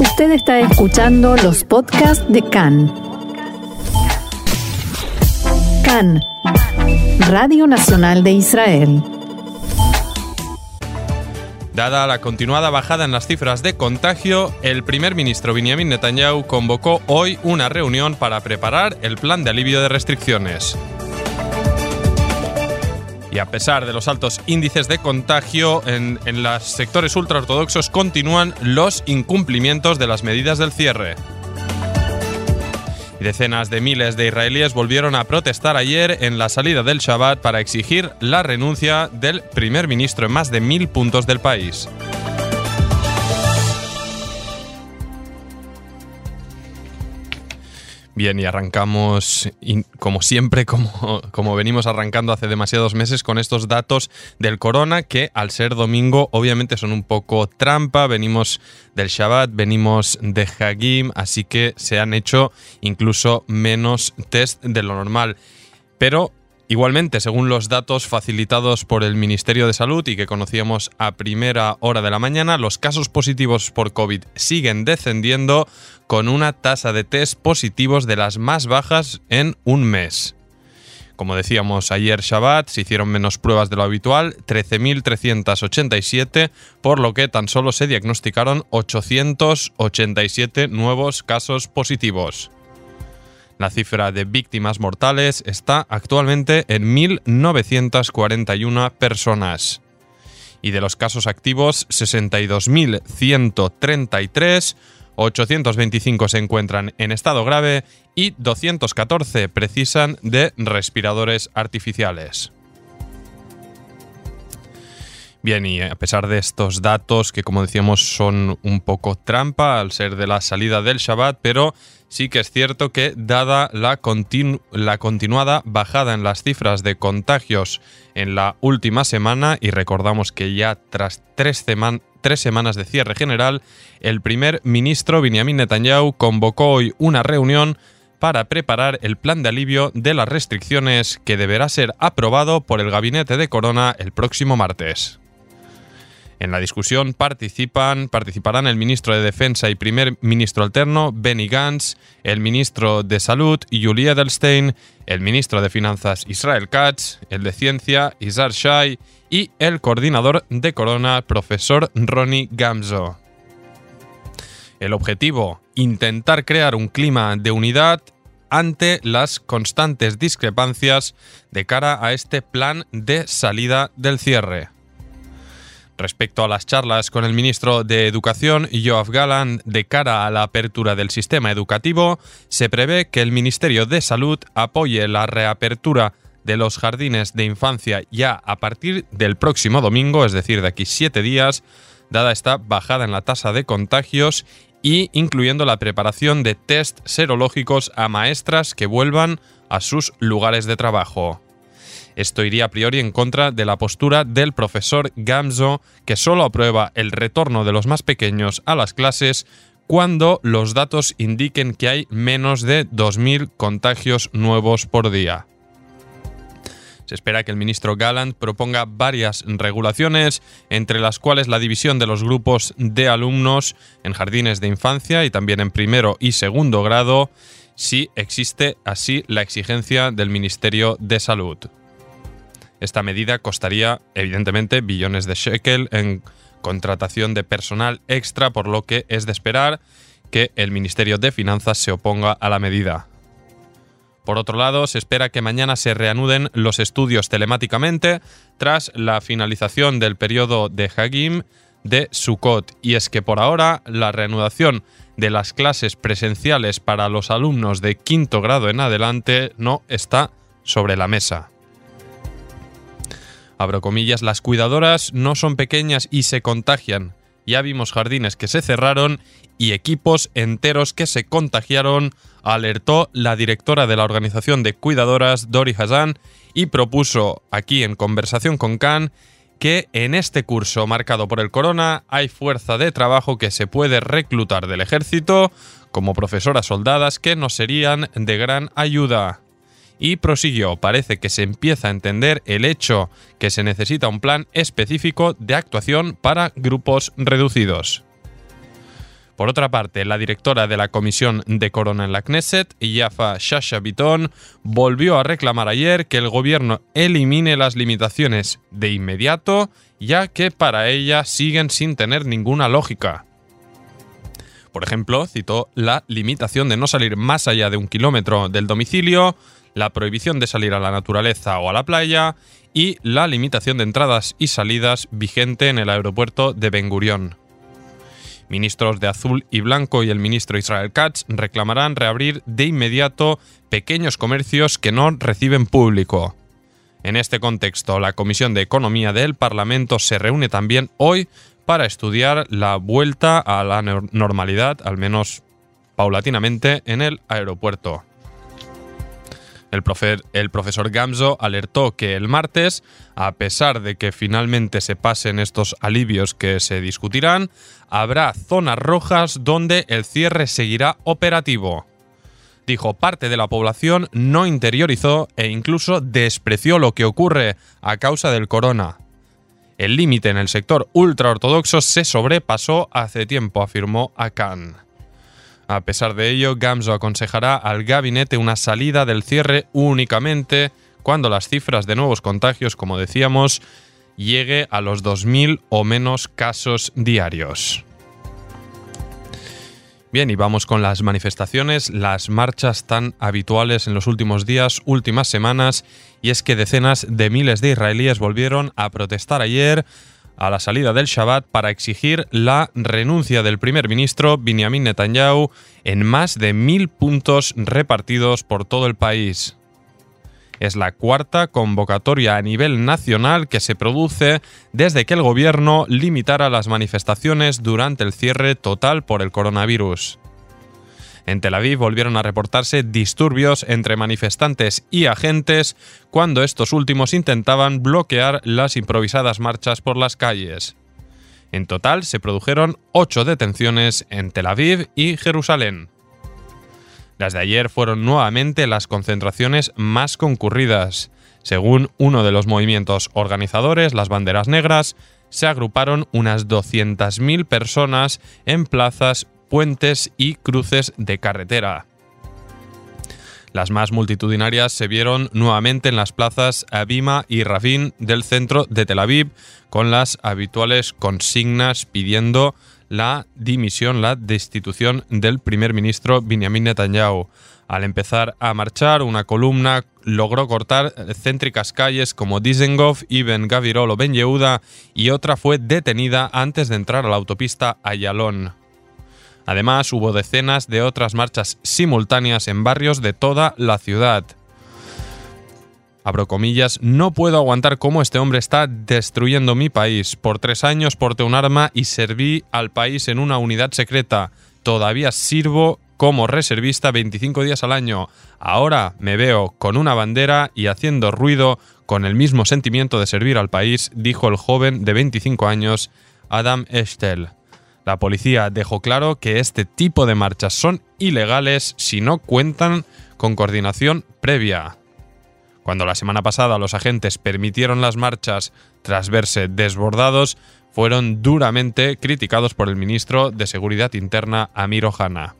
Usted está escuchando los podcasts de CAN. CAN, Radio Nacional de Israel. Dada la continuada bajada en las cifras de contagio, el primer ministro Benjamin Netanyahu convocó hoy una reunión para preparar el plan de alivio de restricciones. A pesar de los altos índices de contagio, en, los sectores ultraortodoxos continúan los incumplimientos de las medidas del cierre. Decenas de miles de israelíes volvieron a protestar ayer en la salida del Shabbat para exigir la renuncia del primer ministro en más de mil puntos del país. Bien, y arrancamos, como siempre, como, como, venimos arrancando hace demasiados meses, con estos datos del corona, que al ser domingo obviamente son un poco trampa. Venimos del Shabbat, venimos de Hagim, así que se han hecho incluso menos test de lo normal. Pero Igualmente, según los datos facilitados por el Ministerio de Salud y que conocíamos a primera hora de la mañana, los casos positivos por COVID siguen descendiendo con una tasa de test positivos de las más bajas en un mes. Como decíamos ayer Shabbat, se hicieron menos pruebas de lo habitual, 13.387, por lo que tan solo se diagnosticaron 887 nuevos casos positivos. La cifra de víctimas mortales está actualmente en 1.941 personas. Y de los casos activos, 62.133, 825 se encuentran en estado grave y 214 precisan de respiradores artificiales. Bien, y a pesar de estos datos que como decíamos son un poco trampa al ser de la salida del Shabbat, pero sí que es cierto que dada la, continuada bajada en las cifras de contagios en la última semana, y recordamos que ya tras tres, tres semanas de cierre general, el primer ministro Benjamin Netanyahu convocó hoy una reunión para preparar el plan de alivio de las restricciones que deberá ser aprobado por el gabinete de Corona el próximo martes. En la discusión participan, participarán el ministro de Defensa y primer ministro alterno, Benny Gantz, el ministro de Salud, Julie Edelstein, el ministro de Finanzas, Israel Katz, el de Ciencia, Izar Shai, y el coordinador de Corona, profesor Ronnie Gamzo. El objetivo, intentar crear un clima de unidad ante las constantes discrepancias de cara a este plan de salida del cierre. Respecto a las charlas con el ministro de Educación, Joaf Galan, de cara a la apertura del sistema educativo, se prevé que el Ministerio de Salud apoye la reapertura de los jardines de infancia ya a partir del próximo domingo, es decir, de aquí siete días, dada esta bajada en la tasa de contagios y incluyendo la preparación de test serológicos a maestras que vuelvan a sus lugares de trabajo. Esto iría a priori en contra de la postura del profesor Gamzo, que solo aprueba el retorno de los más pequeños a las clases cuando los datos indiquen que hay menos de 2.000 contagios nuevos por día. Se espera que el ministro Gallant proponga varias regulaciones, entre las cuales la división de los grupos de alumnos en jardines de infancia y también en primero y segundo grado, si existe así la exigencia del Ministerio de Salud. Esta medida costaría, evidentemente, billones de shekel en contratación de personal extra, por lo que es de esperar que el Ministerio de Finanzas se oponga a la medida. Por otro lado, se espera que mañana se reanuden los estudios telemáticamente tras la finalización del periodo de Hagim de Sukkot. Y es que por ahora la reanudación de las clases presenciales para los alumnos de quinto grado en adelante no está sobre la mesa abro comillas, las cuidadoras no son pequeñas y se contagian. Ya vimos jardines que se cerraron y equipos enteros que se contagiaron, alertó la directora de la organización de cuidadoras, Dori Hazan, y propuso aquí en conversación con Khan que en este curso marcado por el corona hay fuerza de trabajo que se puede reclutar del ejército como profesoras soldadas que nos serían de gran ayuda y prosiguió, parece que se empieza a entender el hecho que se necesita un plan específico de actuación para grupos reducidos. Por otra parte, la directora de la Comisión de Corona en la Knesset, Yafa Shasha Biton, volvió a reclamar ayer que el gobierno elimine las limitaciones de inmediato, ya que para ella siguen sin tener ninguna lógica. Por ejemplo, citó la limitación de no salir más allá de un kilómetro del domicilio, la prohibición de salir a la naturaleza o a la playa y la limitación de entradas y salidas vigente en el aeropuerto de Ben Gurion. Ministros de azul y blanco y el ministro Israel Katz reclamarán reabrir de inmediato pequeños comercios que no reciben público. En este contexto, la Comisión de Economía del Parlamento se reúne también hoy para estudiar la vuelta a la normalidad, al menos paulatinamente, en el aeropuerto. El, profesor Gamzo alertó que el martes, a pesar de que finalmente se pasen estos alivios que se discutirán, habrá zonas rojas donde el cierre seguirá operativo. Dijo, parte de la población no interiorizó e incluso despreció lo que ocurre a causa del corona. El límite en el sector ultraortodoxo se sobrepasó hace tiempo, afirmó Akan. A pesar de ello, Gamzo aconsejará al gabinete una salida del cierre únicamente cuando las cifras de nuevos contagios, como decíamos, llegue a los 2.000 o menos casos diarios. Bien, y vamos con las manifestaciones, las marchas tan habituales en los últimos días, últimas semanas, y es que decenas de miles de israelíes volvieron a protestar ayer a la salida del Shabbat para exigir la renuncia del primer ministro Benjamin Netanyahu en más de mil puntos repartidos por todo el país. Es la cuarta convocatoria a nivel nacional que se produce desde que el gobierno limitara las manifestaciones durante el cierre total por el coronavirus. En Tel Aviv volvieron a reportarse disturbios entre manifestantes y agentes cuando estos últimos intentaban bloquear las improvisadas marchas por las calles. En total se produjeron ocho detenciones en Tel Aviv y Jerusalén. Las de ayer fueron nuevamente las concentraciones más concurridas. Según uno de los movimientos organizadores, las Banderas Negras, se agruparon unas 200.000 personas en plazas, puentes y cruces de carretera. Las más multitudinarias se vieron nuevamente en las plazas Abima y Ravin del centro de Tel Aviv, con las habituales consignas pidiendo la dimisión, la destitución del primer ministro Benjamin Netanyahu. Al empezar a marchar, una columna logró cortar céntricas calles como Dizengoff y Ben Gavirol o Ben Yehuda y otra fue detenida antes de entrar a la autopista Ayalon. Además, hubo decenas de otras marchas simultáneas en barrios de toda la ciudad abro comillas, no puedo aguantar cómo este hombre está destruyendo mi país. Por tres años porté un arma y serví al país en una unidad secreta. Todavía sirvo como reservista 25 días al año. Ahora me veo con una bandera y haciendo ruido con el mismo sentimiento de servir al país, dijo el joven de 25 años, Adam Estel. La policía dejó claro que este tipo de marchas son ilegales si no cuentan con coordinación previa. Cuando la semana pasada los agentes permitieron las marchas tras verse desbordados, fueron duramente criticados por el ministro de Seguridad Interna Amir Ohana.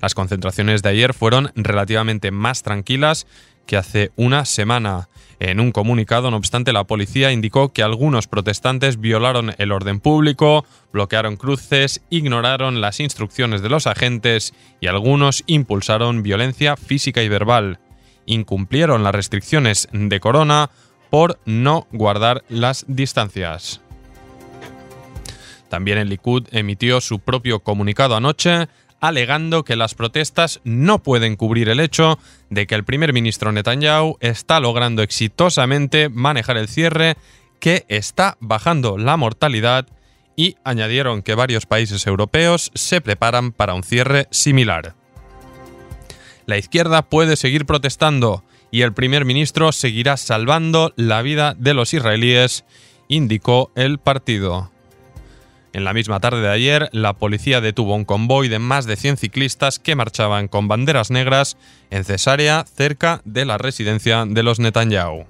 Las concentraciones de ayer fueron relativamente más tranquilas que hace una semana. En un comunicado, no obstante, la policía indicó que algunos protestantes violaron el orden público, bloquearon cruces, ignoraron las instrucciones de los agentes y algunos impulsaron violencia física y verbal incumplieron las restricciones de corona por no guardar las distancias. También el Likud emitió su propio comunicado anoche alegando que las protestas no pueden cubrir el hecho de que el primer ministro Netanyahu está logrando exitosamente manejar el cierre, que está bajando la mortalidad y añadieron que varios países europeos se preparan para un cierre similar. La izquierda puede seguir protestando y el primer ministro seguirá salvando la vida de los israelíes, indicó el partido. En la misma tarde de ayer, la policía detuvo un convoy de más de 100 ciclistas que marchaban con banderas negras en Cesarea, cerca de la residencia de los Netanyahu.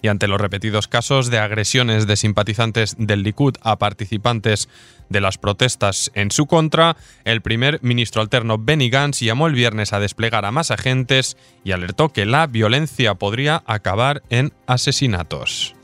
y ante los repetidos casos de agresiones de simpatizantes del Likud a participantes de las protestas en su contra, el primer ministro alterno Benny Gantz llamó el viernes a desplegar a más agentes y alertó que la violencia podría acabar en asesinatos.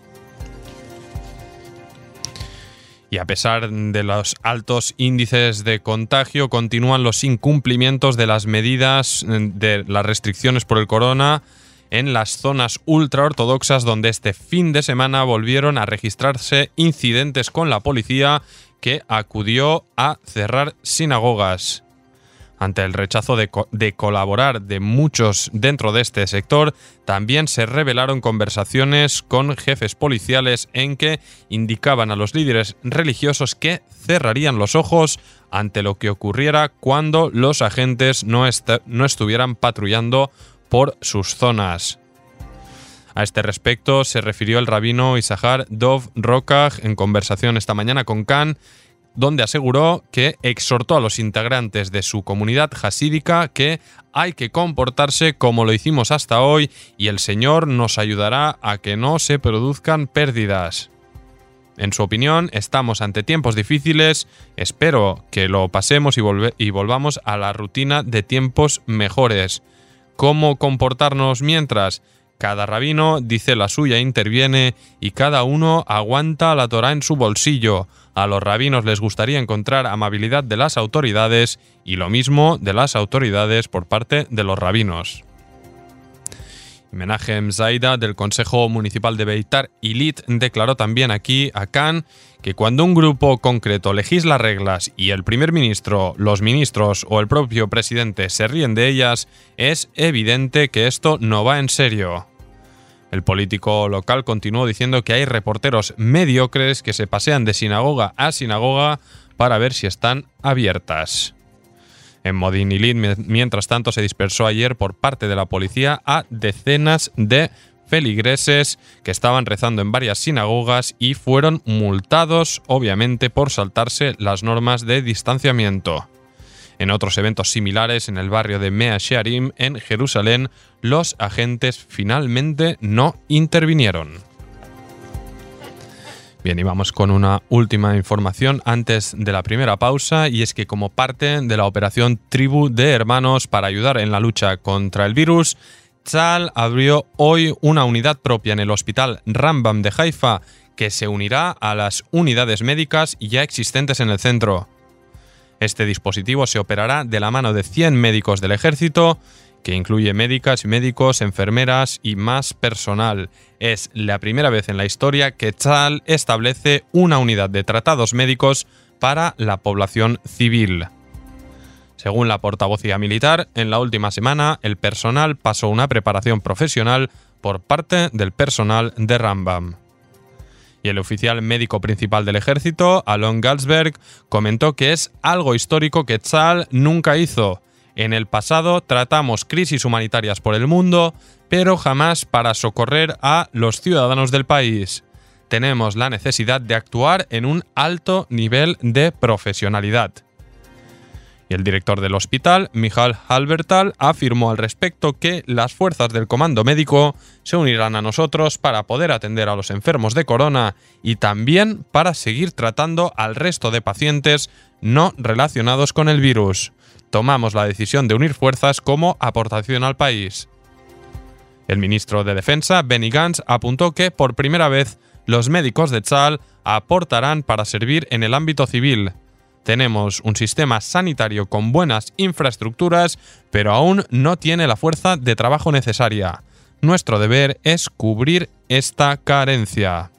Y a pesar de los altos índices de contagio, continúan los incumplimientos de las medidas de las restricciones por el corona en las zonas ultraortodoxas donde este fin de semana volvieron a registrarse incidentes con la policía que acudió a cerrar sinagogas. Ante el rechazo de, colaborar de muchos dentro de este sector, también se revelaron conversaciones con jefes policiales en que indicaban a los líderes religiosos que cerrarían los ojos ante lo que ocurriera cuando los agentes no, estuvieran patrullando por sus zonas. A este respecto se refirió el rabino Isahar Dov Rokach en conversación esta mañana con Khan, donde aseguró que exhortó a los integrantes de su comunidad hasídica que hay que comportarse como lo hicimos hasta hoy y el Señor nos ayudará a que no se produzcan pérdidas. En su opinión, estamos ante tiempos difíciles, espero que lo pasemos y, y volvamos a la rutina de tiempos mejores. ¿Cómo comportarnos mientras? Cada rabino dice la suya, interviene y cada uno aguanta la Torah en su bolsillo. A los rabinos les gustaría encontrar amabilidad de las autoridades y lo mismo de las autoridades por parte de los rabinos. Menachem Zaida del Consejo Municipal de Beitar Ilit declaró también aquí a Khan que cuando un grupo concreto legisla reglas y el primer ministro, los ministros o el propio presidente se ríen de ellas, es evidente que esto no va en serio. El político local continuó diciendo que hay reporteros mediocres que se pasean de sinagoga a sinagoga para ver si están abiertas. En Modin mientras tanto, se dispersó ayer por parte de la policía a decenas de feligreses que estaban rezando en varias sinagogas y fueron multados, obviamente, por saltarse las normas de distanciamiento. En otros eventos similares en el barrio de Mea Shearim, en Jerusalén, los agentes finalmente no intervinieron. Bien, y vamos con una última información antes de la primera pausa, y es que como parte de la operación Tribu de Hermanos para ayudar en la lucha contra el virus, Tzal abrió hoy una unidad propia en el Hospital Rambam de Haifa que se unirá a las unidades médicas ya existentes en el centro. Este dispositivo se operará de la mano de 100 médicos del ejército que incluye médicas y médicos, enfermeras y más personal. Es la primera vez en la historia que Tzal establece una unidad de tratados médicos para la población civil. Según la portavocía militar, en la última semana el personal pasó una preparación profesional por parte del personal de Rambam. Y el oficial médico principal del ejército, Alon Galsberg, comentó que es algo histórico que Tzal nunca hizo, en el pasado tratamos crisis humanitarias por el mundo, pero jamás para socorrer a los ciudadanos del país. Tenemos la necesidad de actuar en un alto nivel de profesionalidad. Y el director del hospital, Michal Halbertal, afirmó al respecto que las fuerzas del comando médico se unirán a nosotros para poder atender a los enfermos de corona y también para seguir tratando al resto de pacientes no relacionados con el virus tomamos la decisión de unir fuerzas como aportación al país. El ministro de Defensa, Benny Gantz, apuntó que por primera vez los médicos de Tzal aportarán para servir en el ámbito civil. Tenemos un sistema sanitario con buenas infraestructuras, pero aún no tiene la fuerza de trabajo necesaria. Nuestro deber es cubrir esta carencia.